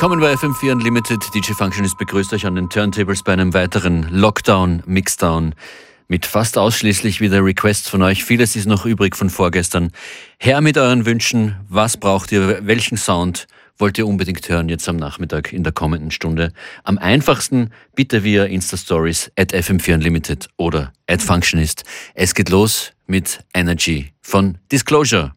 Willkommen bei FM4 Unlimited. DJ Functionist begrüßt euch an den Turntables bei einem weiteren Lockdown, Mixdown mit fast ausschließlich wieder Requests von euch. Vieles ist noch übrig von vorgestern. Her mit euren Wünschen. Was braucht ihr? Welchen Sound wollt ihr unbedingt hören jetzt am Nachmittag in der kommenden Stunde? Am einfachsten bitte via Insta-Stories at FM4 Unlimited oder at Functionist. Es geht los mit Energy von Disclosure.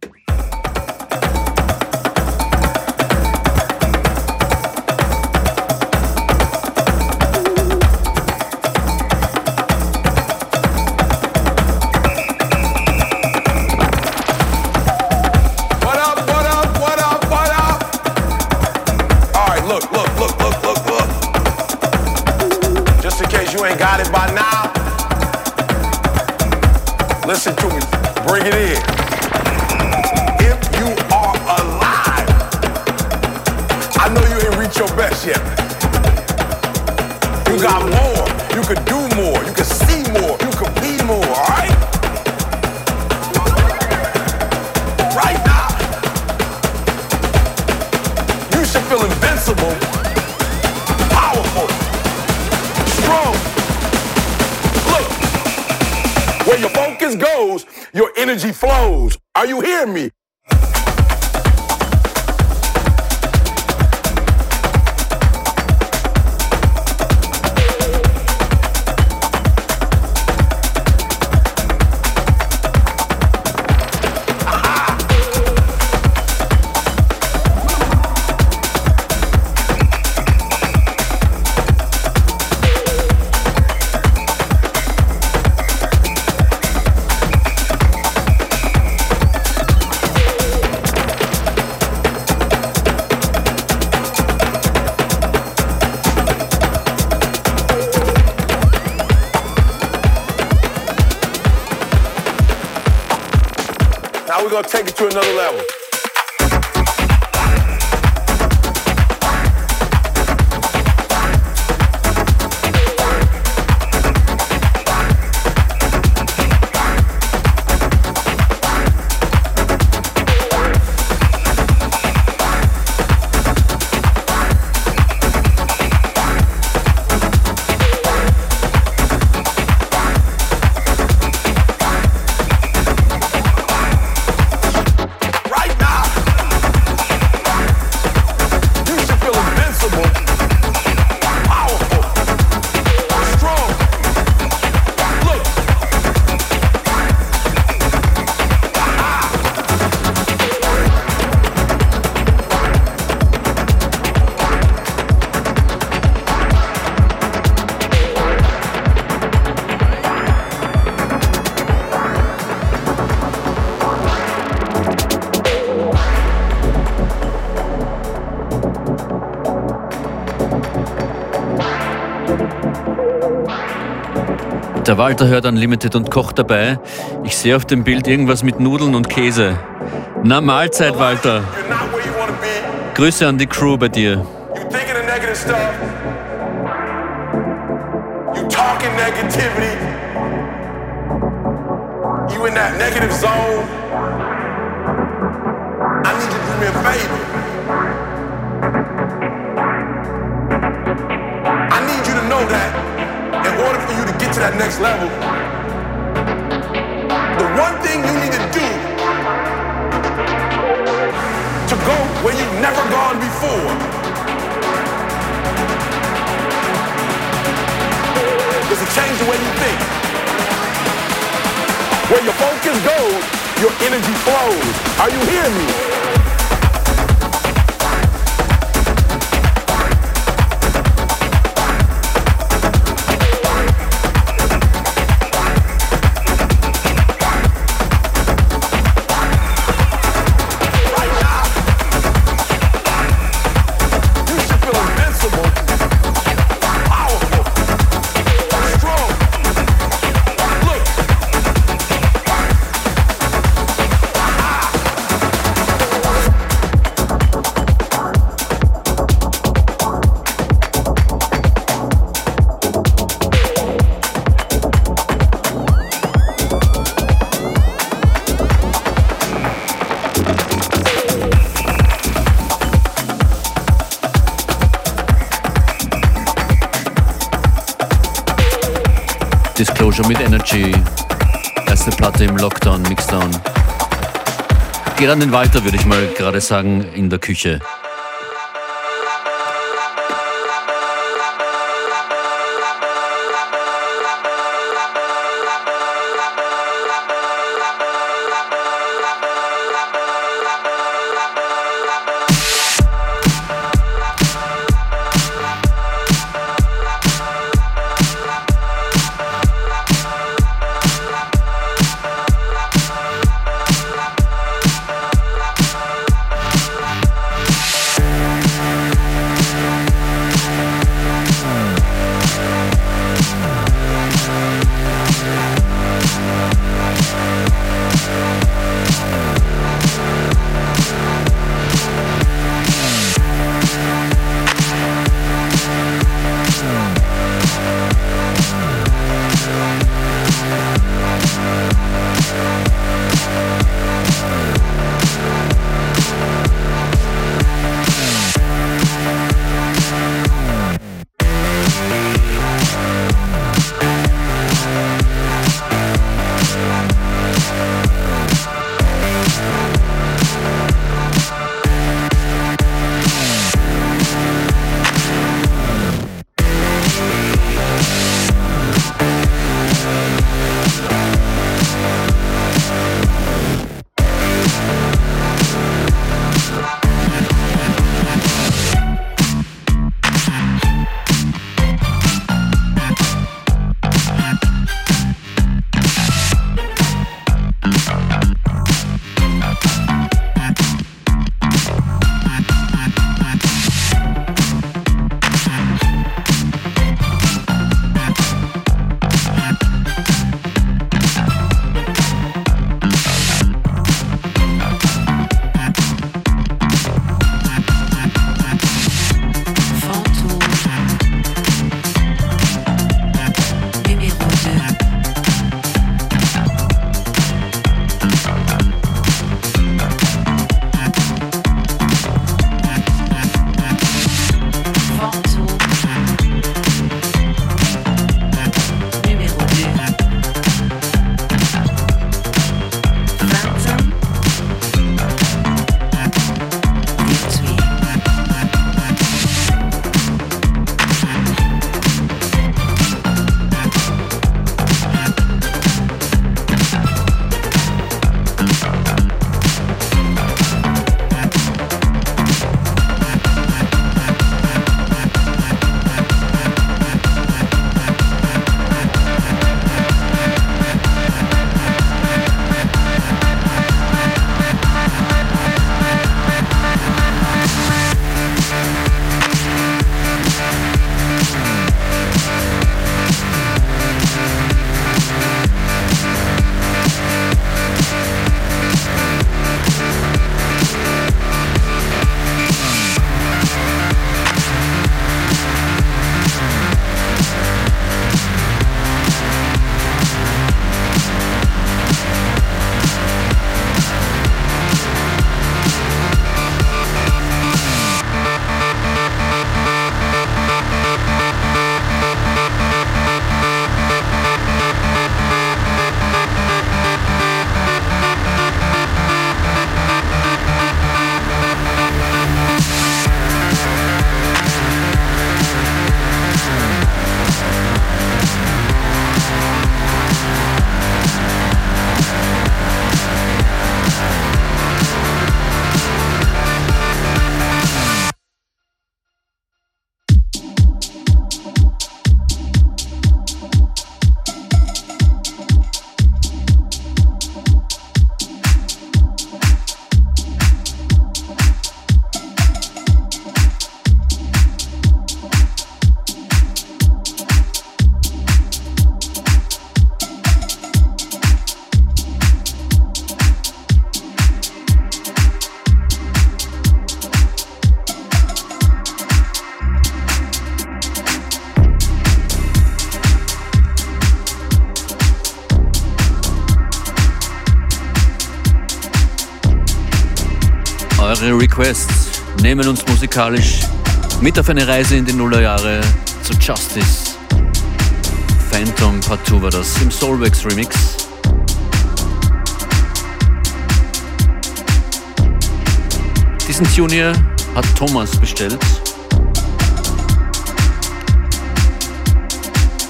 another. Der Walter hört Unlimited und kocht dabei. Ich sehe auf dem Bild irgendwas mit Nudeln und Käse. Na Mahlzeit, Walter. Grüße an die Crew bei dir. You in that negative zone. I need you to do me a favor. Know that in order for you to get to that next level, the one thing you need to do to go where you've never gone before is to change the way you think. Where your focus goes, your energy flows. Are you hearing me? Disclosure mit Energy. Erste Platte im Lockdown, Mixdown. Geht an den Walter, würde ich mal gerade sagen, in der Küche. Requests nehmen uns musikalisch mit auf eine Reise in die Nullerjahre zu Justice, Phantom Part 2 war das im Soulwax Remix. Diesen Tune hier hat Thomas bestellt.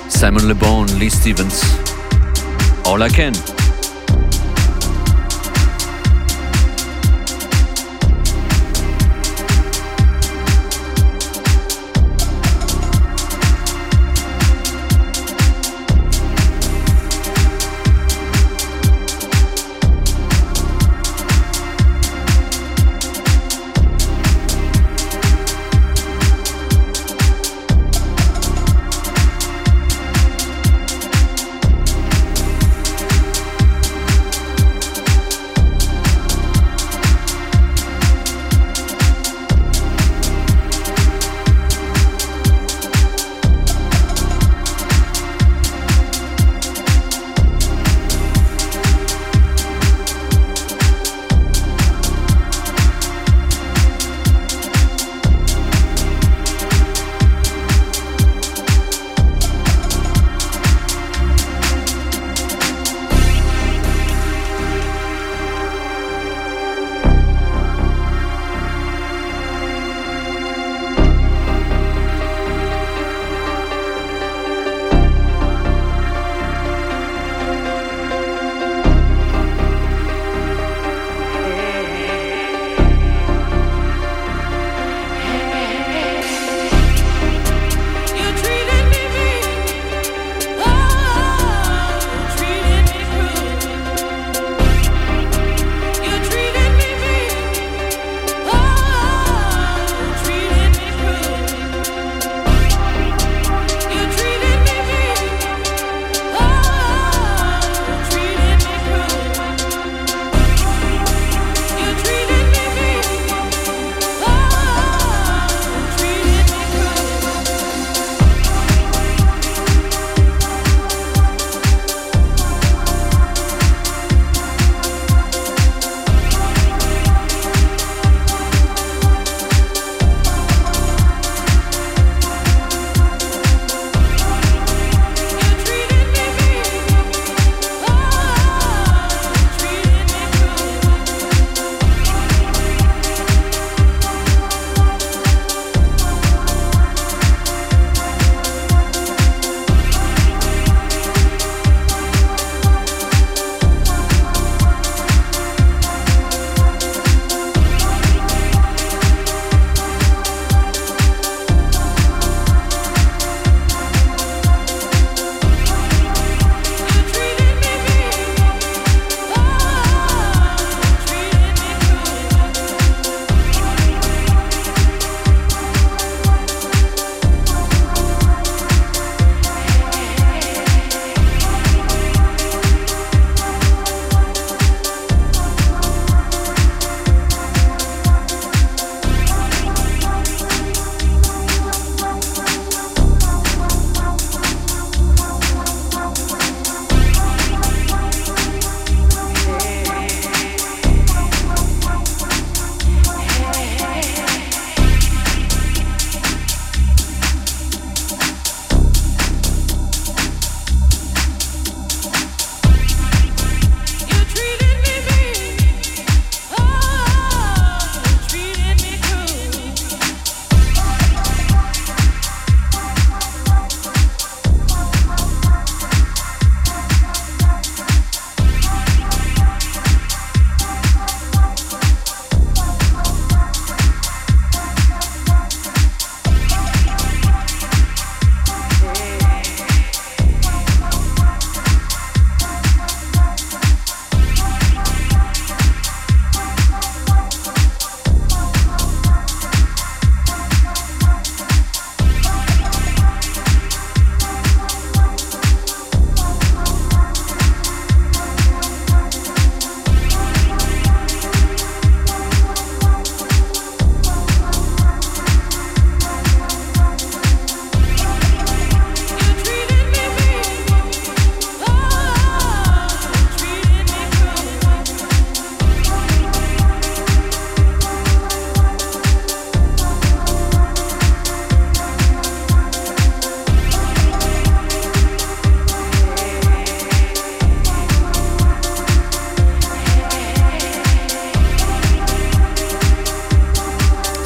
Simon Le Bon, Lee Stevens. All I Can.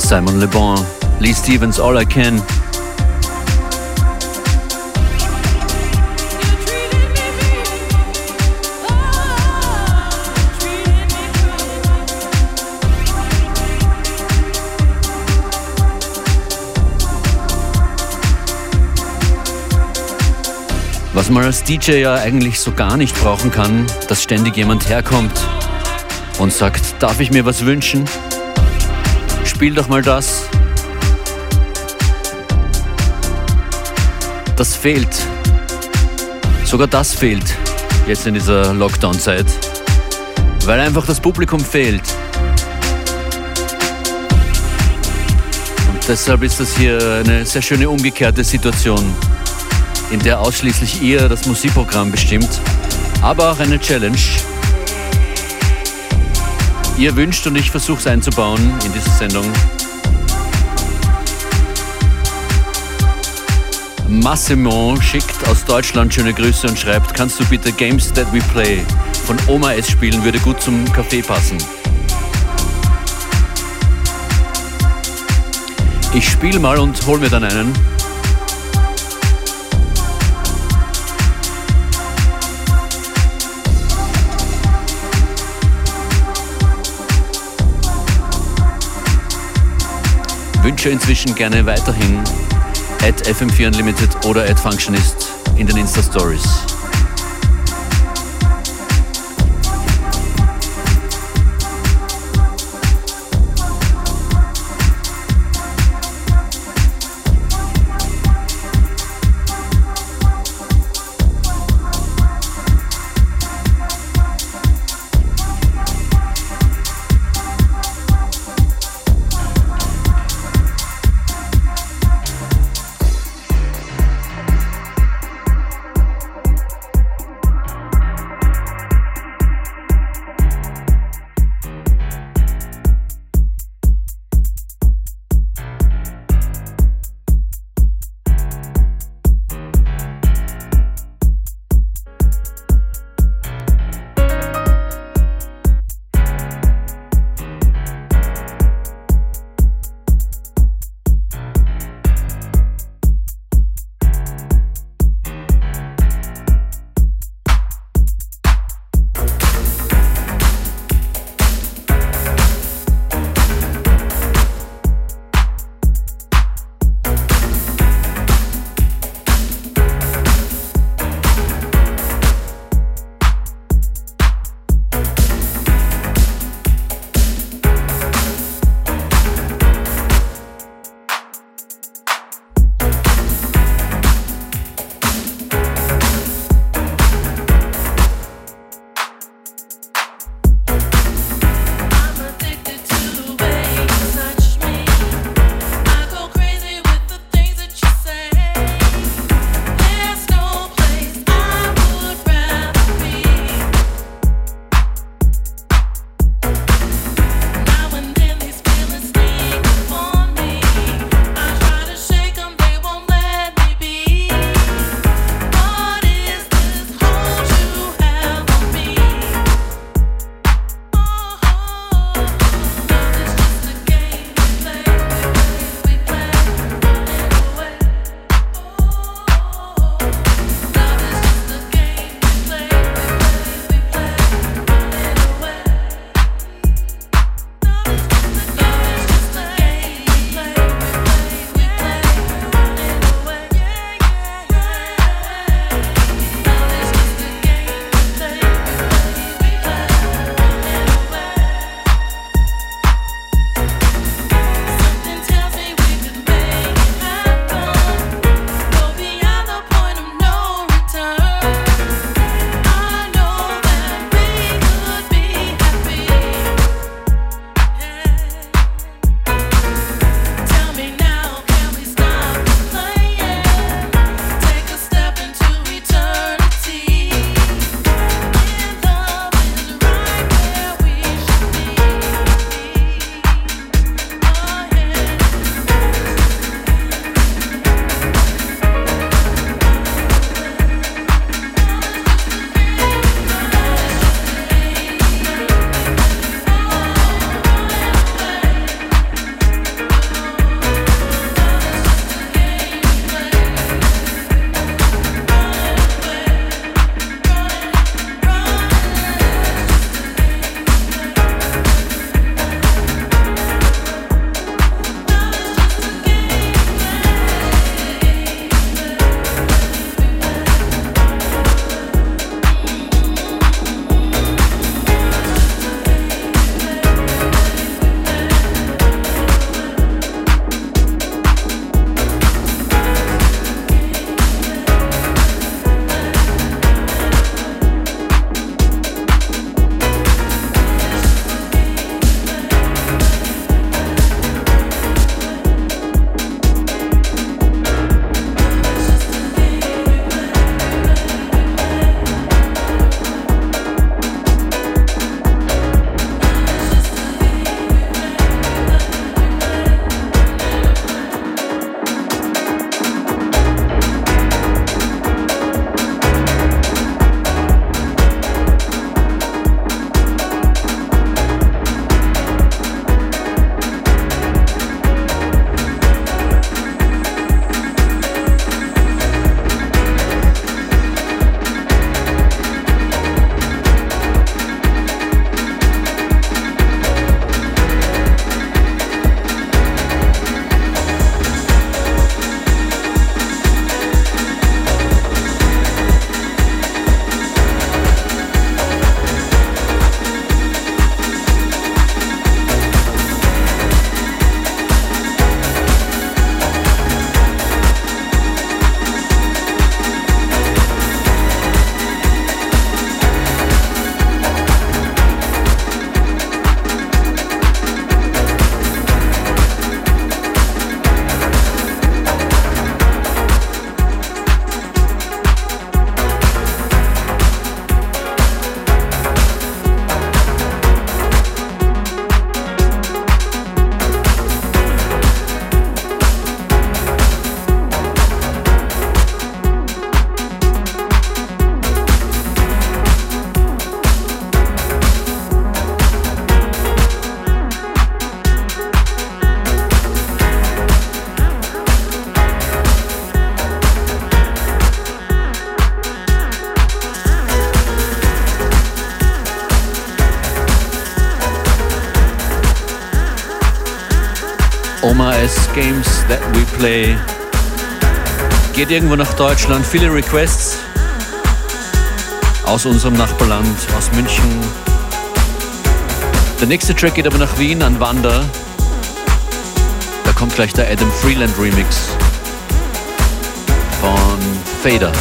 Simon Le Bon, Lee Stevens, All I Can. Was man als DJ ja eigentlich so gar nicht brauchen kann, dass ständig jemand herkommt und sagt, darf ich mir was wünschen? Spiel doch mal das. Das fehlt. Sogar das fehlt jetzt in dieser Lockdown-Zeit, weil einfach das Publikum fehlt. Und deshalb ist das hier eine sehr schöne umgekehrte Situation in der ausschließlich ihr das Musikprogramm bestimmt, aber auch eine Challenge. Ihr wünscht und ich versuche es einzubauen in diese Sendung. Massimo schickt aus Deutschland schöne Grüße und schreibt, kannst du bitte Games That We Play von Oma S spielen, würde gut zum Kaffee passen. Ich spiele mal und hol mir dann einen. Wünsche inzwischen gerne weiterhin at FM4 Unlimited oder at Functionist in den Insta-Stories. That We Play. Geht irgendwo nach Deutschland, viele Requests aus unserem Nachbarland, aus München. Der nächste Track geht aber nach Wien an Wander. Da kommt gleich der Adam Freeland Remix von Fader.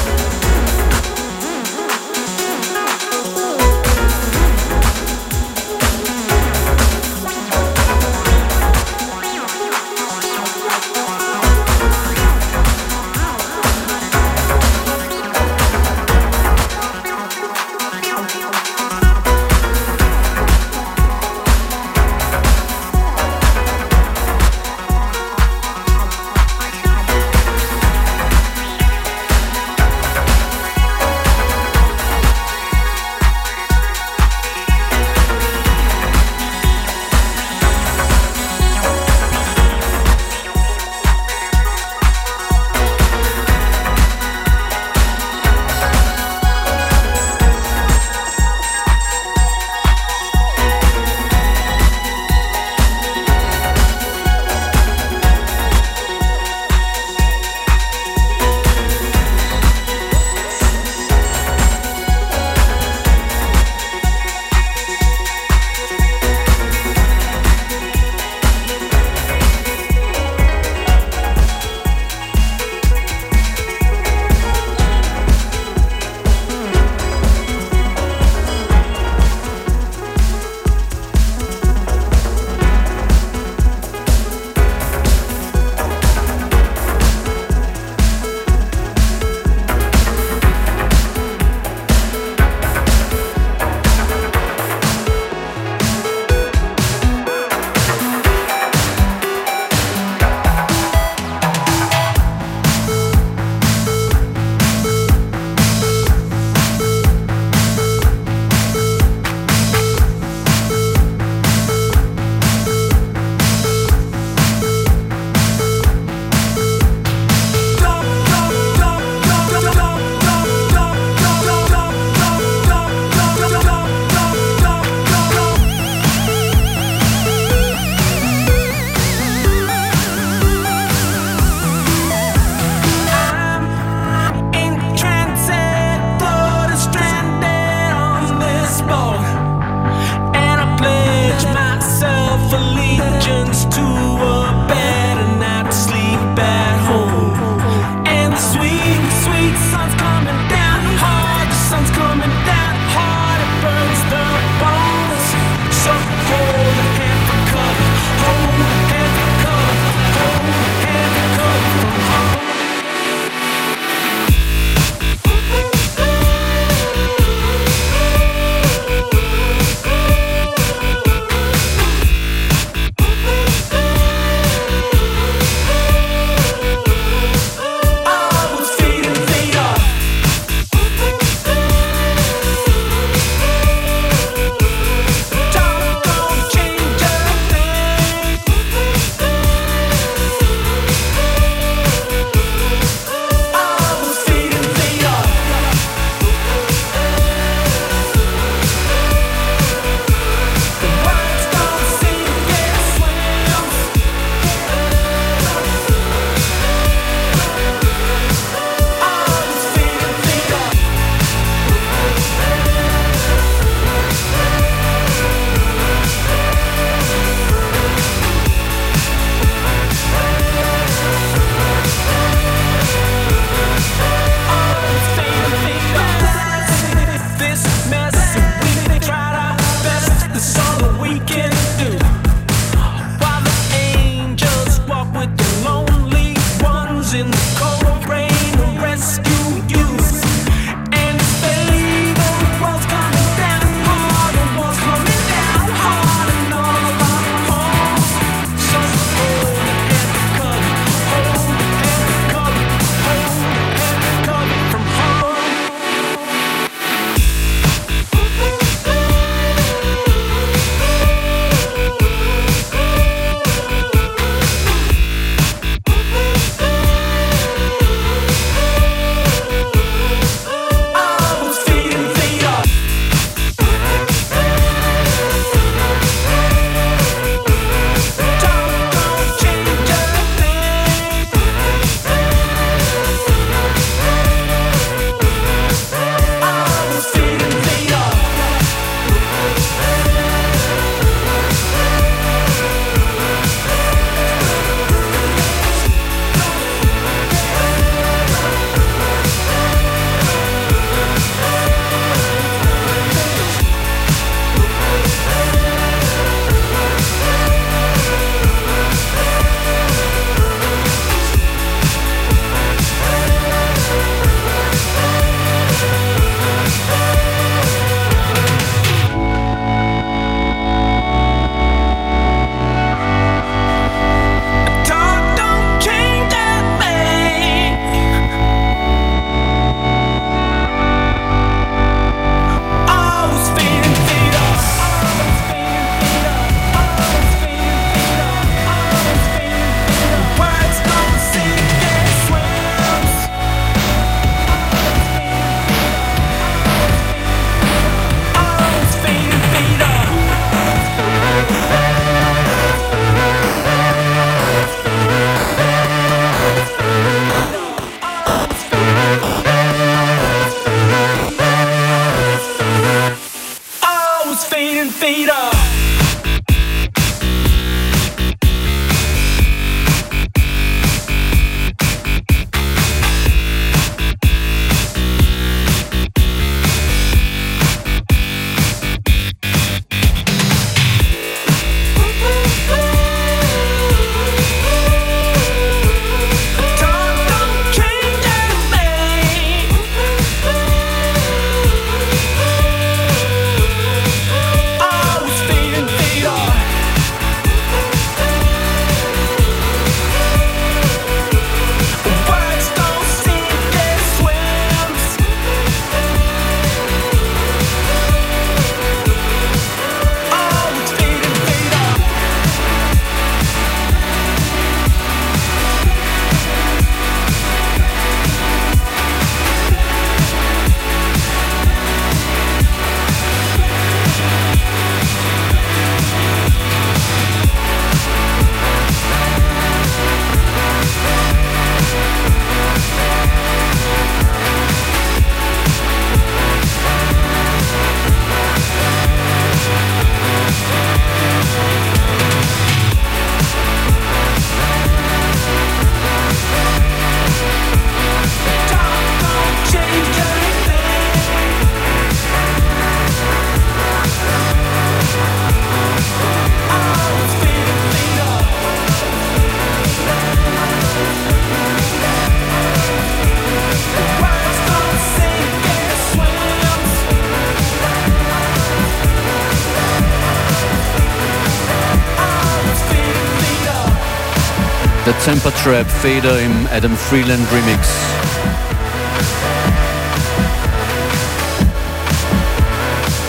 Temper Trap Fader im Adam Freeland Remix.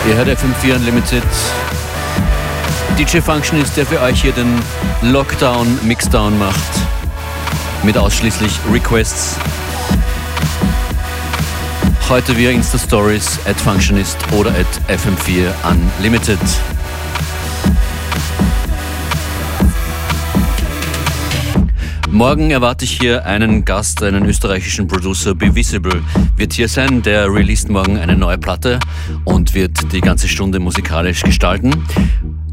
Ihr hört FM4 Unlimited. DJ Function ist der für euch hier den Lockdown Mixdown macht. Mit ausschließlich Requests. Heute via Insta Stories at Functionist oder at FM4 Unlimited. Morgen erwarte ich hier einen Gast, einen österreichischen Producer, Be Visible, wird hier sein. Der released morgen eine neue Platte und wird die ganze Stunde musikalisch gestalten.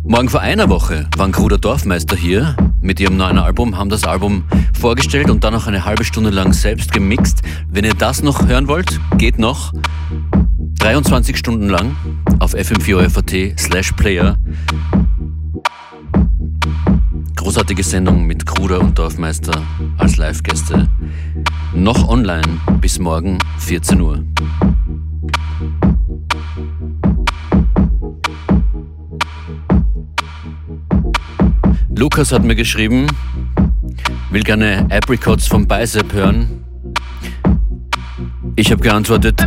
Morgen vor einer Woche waren Gruder Dorfmeister hier mit ihrem neuen Album, haben das Album vorgestellt und dann noch eine halbe Stunde lang selbst gemixt. Wenn ihr das noch hören wollt, geht noch 23 Stunden lang auf fm4.at slash player Großartige Sendung mit Kruder und Dorfmeister als Live-Gäste. Noch online bis morgen 14 Uhr. Lukas hat mir geschrieben, will gerne Apricots vom Bicep hören. Ich habe geantwortet,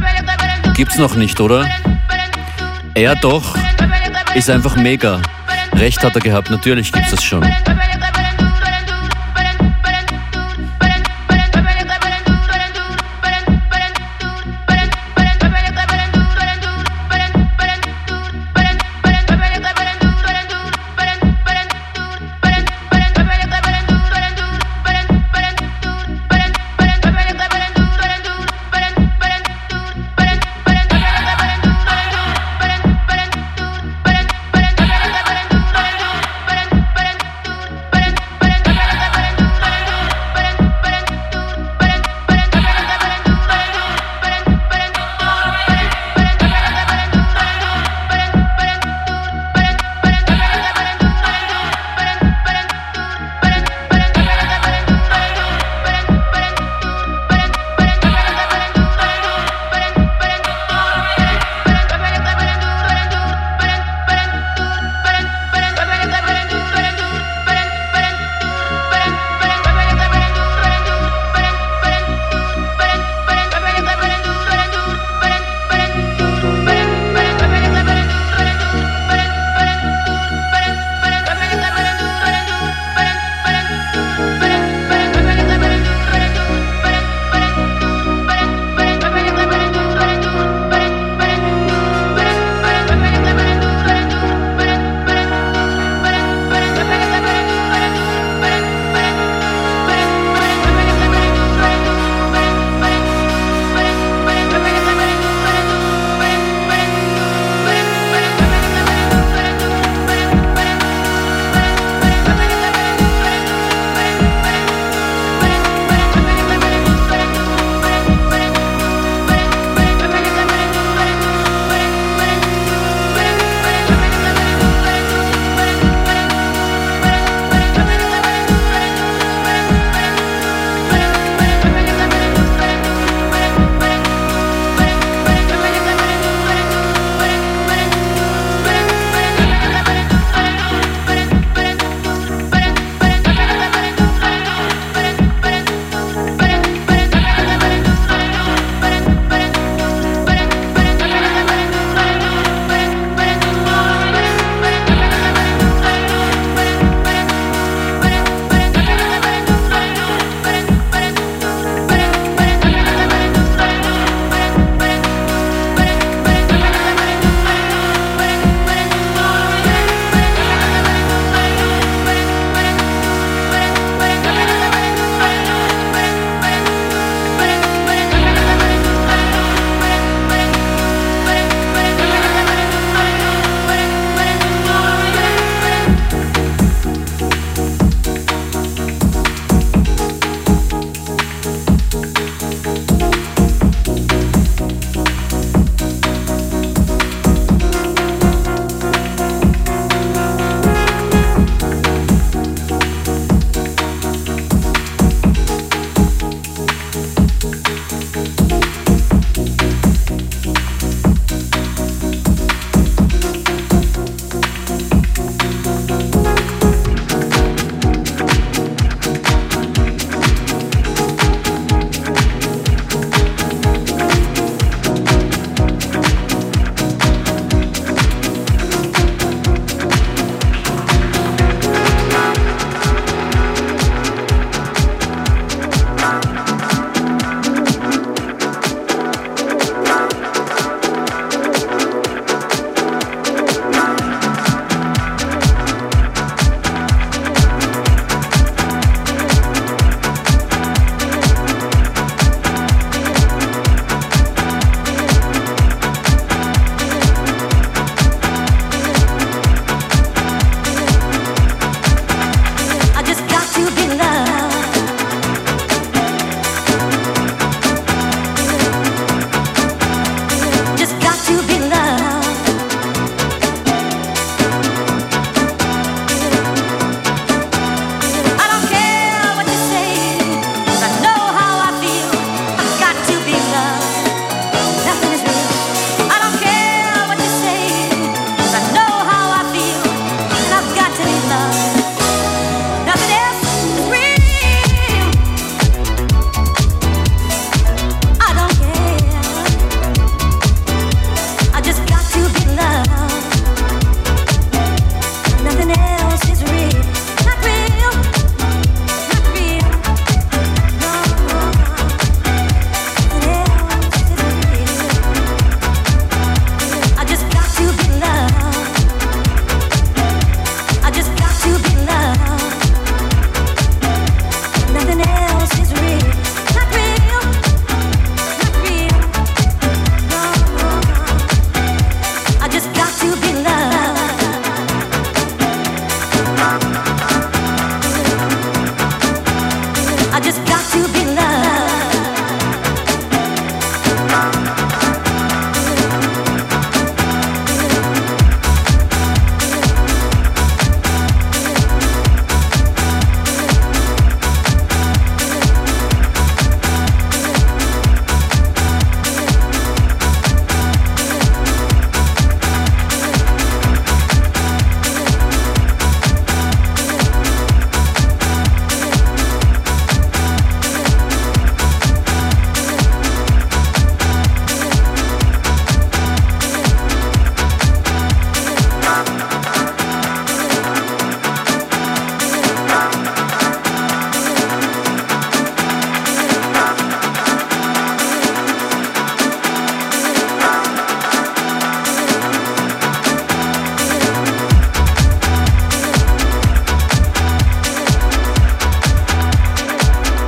gibt's noch nicht, oder? Er doch, ist einfach mega. Recht hat er gehabt, natürlich gibt's das schon.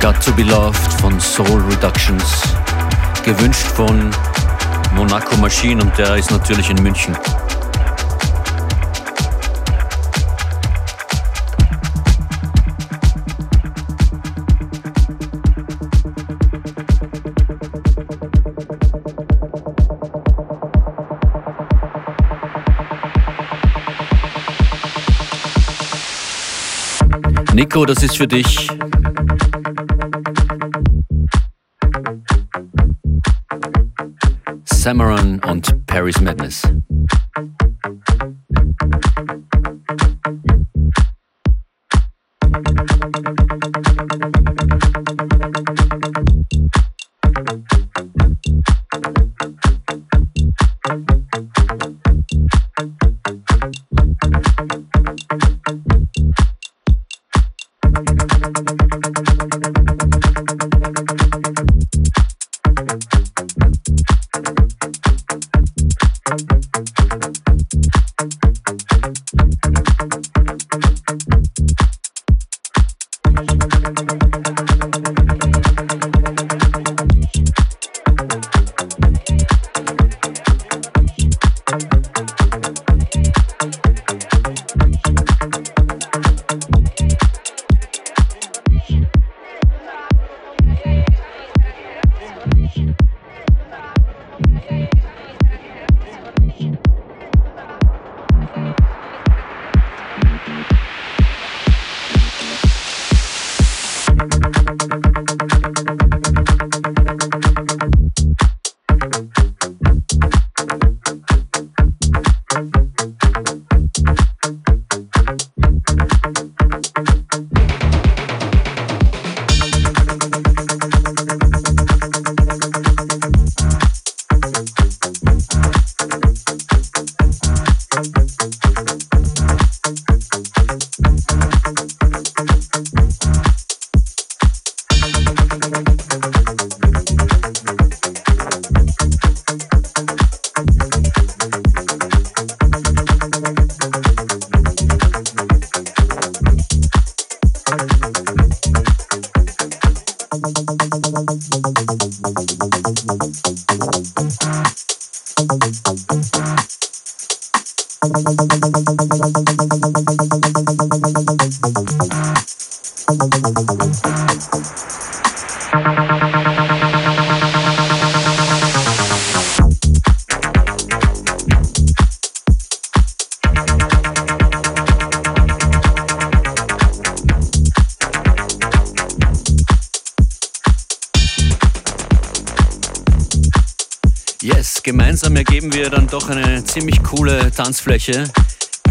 Got to Be Loved von Soul Reductions. Gewünscht von Monaco Machine und der ist natürlich in München. Nico, das ist für dich. Samaran und Paris Madness. Tanzfläche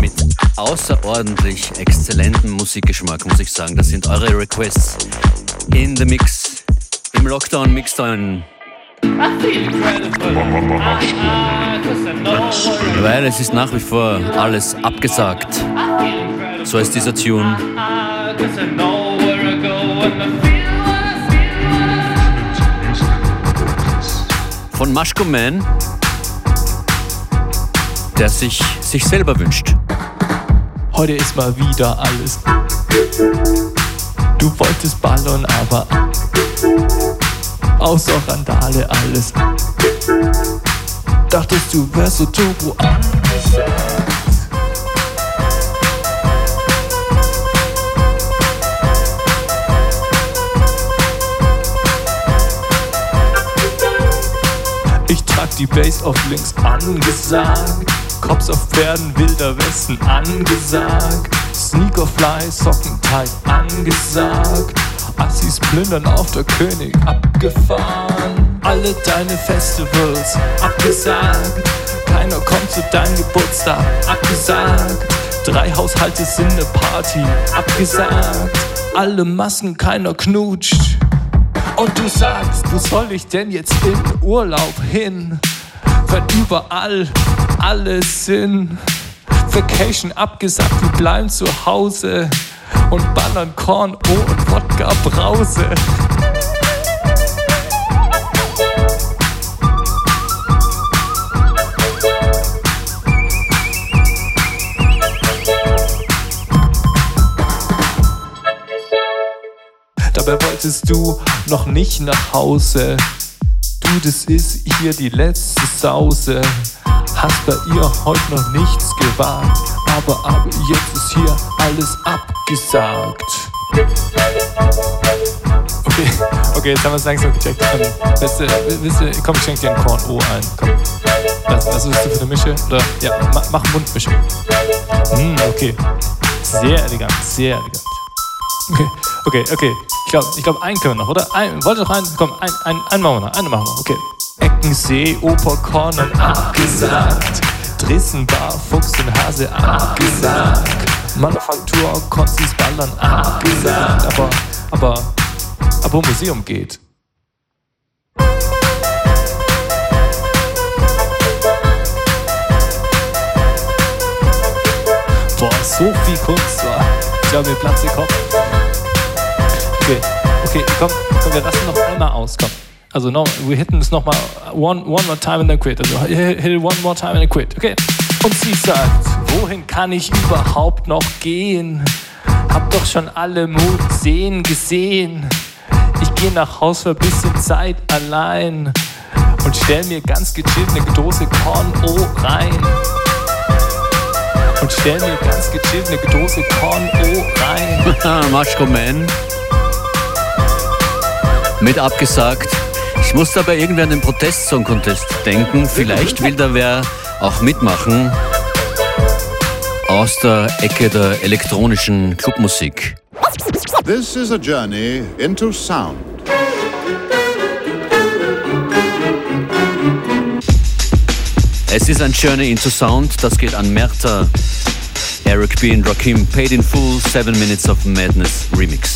mit außerordentlich exzellentem Musikgeschmack, muss ich sagen. Das sind eure Requests in the Mix, im Lockdown, Mixdown. Weil es ist nach wie vor alles abgesagt. So ist dieser Tune. Von Mashko Man der sich sich selber wünscht. Heute ist mal wieder alles. Du wolltest Ballon, aber außer Randale alles. Dachtest du wärst so turbo angesagt. Ich trag die Base auf links angesagt. Cops auf Pferden, wilder Westen angesagt. Sneakerfly, Sockenteig angesagt. Assis plündern auf der König abgefahren. Alle deine Festivals abgesagt. Keiner kommt zu deinem Geburtstag abgesagt. Drei Haushalte sind eine Party abgesagt. Alle Masken, keiner knutscht. Und du sagst, wo soll ich denn jetzt in Urlaub hin? Wenn überall alles Sinn. Vacation abgesagt, wir bleiben zu Hause und ballern Korn, oh und Wodka Brause. Dabei wollte möchtest du noch nicht nach Hause. Du, das ist hier die letzte Sause. Hast bei ihr heute noch nichts gewagt, aber, aber jetzt ist hier alles abgesagt. Okay, okay, jetzt haben wir es langsam gecheckt. Weißt du, willst du, komm, ich schenke dir ein Korn O ein. Komm. Was, was willst du für eine Mische? Oder, ja, mach, mach Mundmische. Hm, okay. Sehr elegant, sehr elegant. Okay, okay, okay. Ich glaube, ich glaub, einen können wir noch, oder? Ein, wollt ihr noch einen? Komm, einen, einen, einen machen wir noch. Einen machen wir. Okay. Eckensee, Operkornen abgesagt. Dresden, Bar, Fuchs und Hase abgesagt. Manufaktur, Konzis, Ballern abgesagt. Aber, aber, aber Museum geht. Boah, so viel Kunst war. Ich glaube, mir platzt der Kopf. Okay, okay, komm, komm, wir rasten noch einmal aus, komm. Also, no, wir hitten es nochmal one, one more time and then quit. Also, hit it one more time and then quit. Okay. Und sie sagt, wohin kann ich überhaupt noch gehen? Hab doch schon alle Museen gesehen. Ich geh nach Haus für ein bisschen Zeit allein und stell mir ganz gechillt eine Dose Korn O rein und stell mir ganz gechillt eine Dose Korn O rein. Maschko Man. Mit abgesagt. Ich muss dabei irgendwie an den Protest-Song-Contest denken. Vielleicht will da wer auch mitmachen. Aus der Ecke der elektronischen Clubmusik. This is a journey into sound. Es ist ein Journey into Sound, das geht an Merta, Eric B. und Rakim, Paid in Full, 7 Minutes of Madness Remix.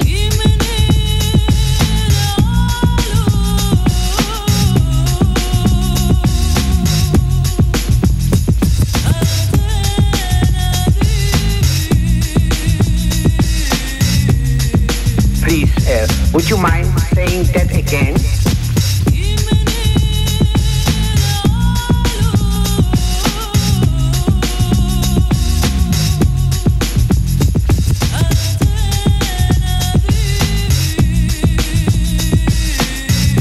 Would you mind saying that again?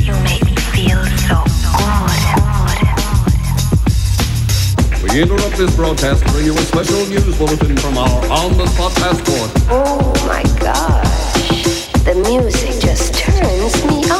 You make me feel so good. We interrupt this broadcast to bring you a special news bulletin from our on-the-spot passport. Oh my gosh. Music just turns me on.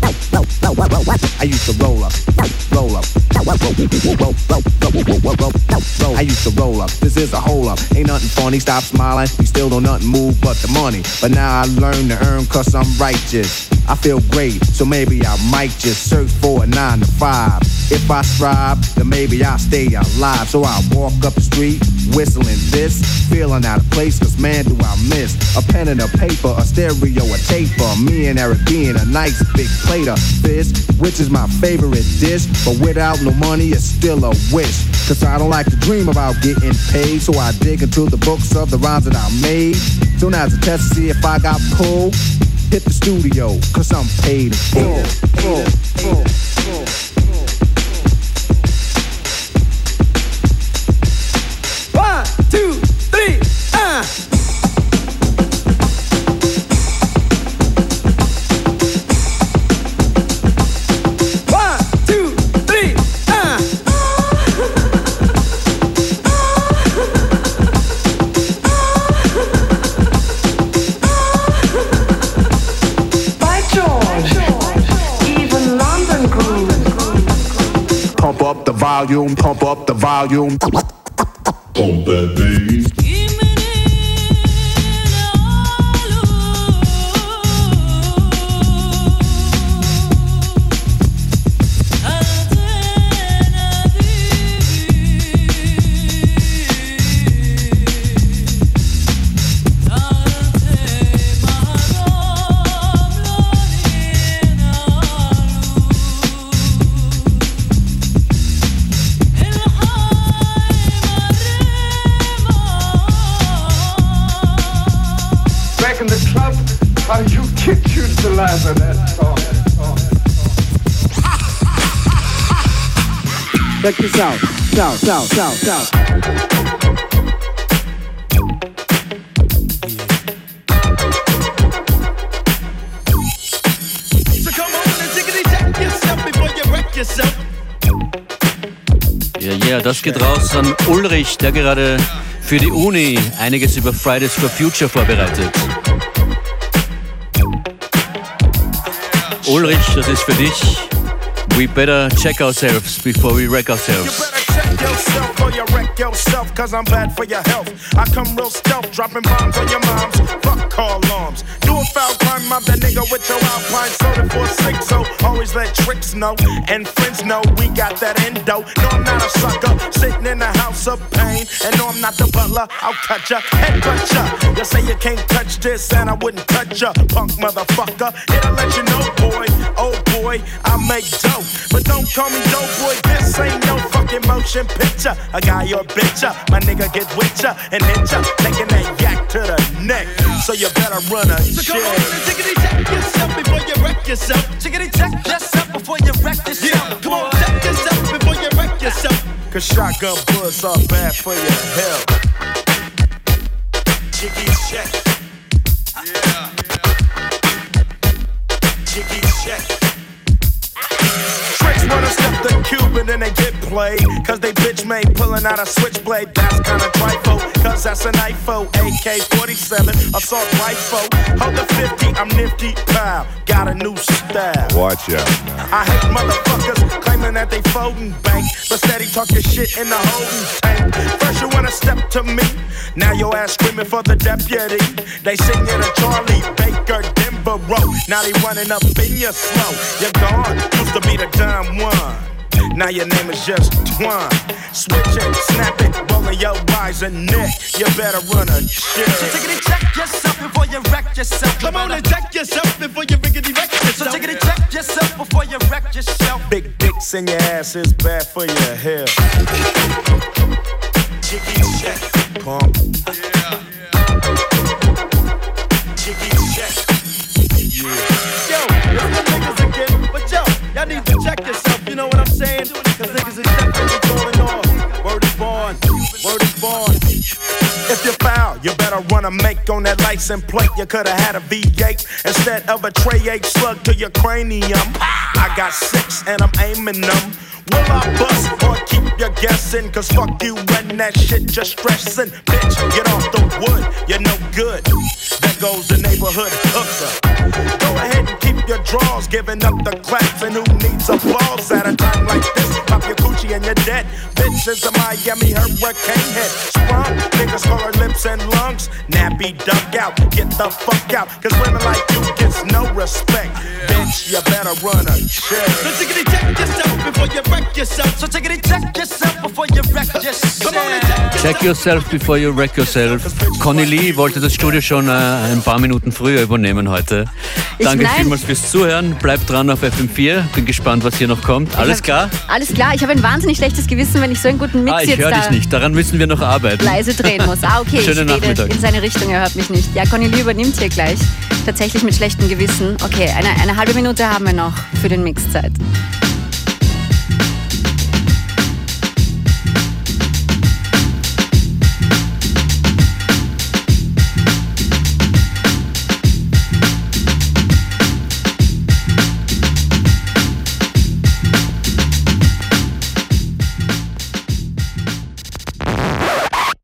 I used to roll up, roll up. I used to roll up. This is a hole up. Ain't nothing funny. Stop smiling. We still don't nothing move but the money. But now I learn to earn cause I'm righteous. I feel great, so maybe I might just search for a nine to five. If I strive, then maybe I'll stay alive. So I walk up the street, whistling this, feeling out of place, cause man, do I miss a pen and a paper, a stereo, a tape, taper. Me and Eric being a nice big plate of fish, which is my favorite dish. But without no money, it's still a wish. Cause I don't like to dream about getting paid, so I dig into the books of the rhymes that I made. So now's a test to see if I got pulled. Hit the studio, cause I'm paid in full. full, full. Volume, pump up the volume. Pump that bass. Out. South, south, south, south. So come on and jiggity check yourself before you wreck yourself. Ja, ja, das geht raus an Ulrich, der gerade für die Uni einiges über Fridays for Future vorbereitet. Ulrich, das ist für dich. We better check ourselves before we wreck ourselves. Yourself or you wreck yourself, cause I'm bad for your health. I come real stealth, dropping bombs on your moms. Fuck call alarms. Do a foul crime, I'm nigga with your alpine soda for six. So always let tricks know and friends know we got that endo. No, I'm not a sucker, sitting in a house of pain. And no, I'm not the butler, I'll cut ya, head cut ya. You say you can't touch this, and I wouldn't touch ya, punk motherfucker. Here to let you know, boy, oh boy, I make dope. But don't call me dope boy, this ain't no fucking motion picture. A guy or bitch ya, my nigga get with ya and hit ya, taking that yak to the neck. So you better run a So shit. Come on and check yourself before you wreck yourself. Jiggity check yourself before you wreck yourself. Yeah. Come on, check yourself before you wreck yourself. Cause shotgun bullets are bad for your health. Jiggy check. Yeah. Jiggy check. Wanna step the Cuban and they get played. Cause they bitch made pulling out a switchblade. That's kinda trifle. Cause that's an IFO. AK 47, assault rifle. Hold the 50, I'm nifty. Pow. Got a new style. Watch out. I hate motherfuckers claiming that they folding bank, but steady talking shit in the holding tank. First you wanna step to me, now your ass screaming for the deputy. They singing a Charlie Baker Denver Road, now they running up in your slow. You're gone, used to be the dumb one. Now your name is just Twan. Switch it, snap it, rolling your eyes and neck. You better run a shit. So jiggity check yourself before you wreck yourself. Come on and check yourself before you riggedy wreck yourself. So jiggity check yourself before you wreck yourself. Big dicks in your ass is bad for your health. Jiggy check, pump. Jiggy better make on that license plate. You coulda had a V8 instead of a tray 8 slug to your cranium. I got six and I'm aiming them. Will I bust or keep you guessing? Cause fuck you and that shit just stressing. Bitch, get off the wood, you're no good. There goes the neighborhood hooker. Go ahead and keep your drawers, giving up the claps. And who needs applause at a time like this? Pop your coochie and you're dead. Bitch is a Miami hurricane head. Sprung, niggas call her lips and lungs. Nappy duck out, get the fuck out. Cause women like you gets no respect. Bitch, you better run a check. So check yourself before you wreck yourself. So jiggity check yourself before you wreck yourself. Come on and check Check yourself before you wreck yourself. Conny Lee wollte das Studio schon äh, ein paar Minuten früher übernehmen heute. Ich Danke nein. vielmals fürs Zuhören. Bleibt dran auf FM4. Bin gespannt, was hier noch kommt. Alles klar? Alles klar, ich habe ein wahnsinnig schlechtes Gewissen, wenn ich so einen guten Mix Ah, ich jetzt höre da dich nicht. Daran müssen wir noch arbeiten. leise drehen muss. Ah, okay, Schönen ich rede Nachmittag. in seine Richtung, er hört mich nicht. Ja, Conny Lee übernimmt hier gleich. Tatsächlich mit schlechtem Gewissen. Okay, eine, eine halbe Minute haben wir noch für den Mixzeit.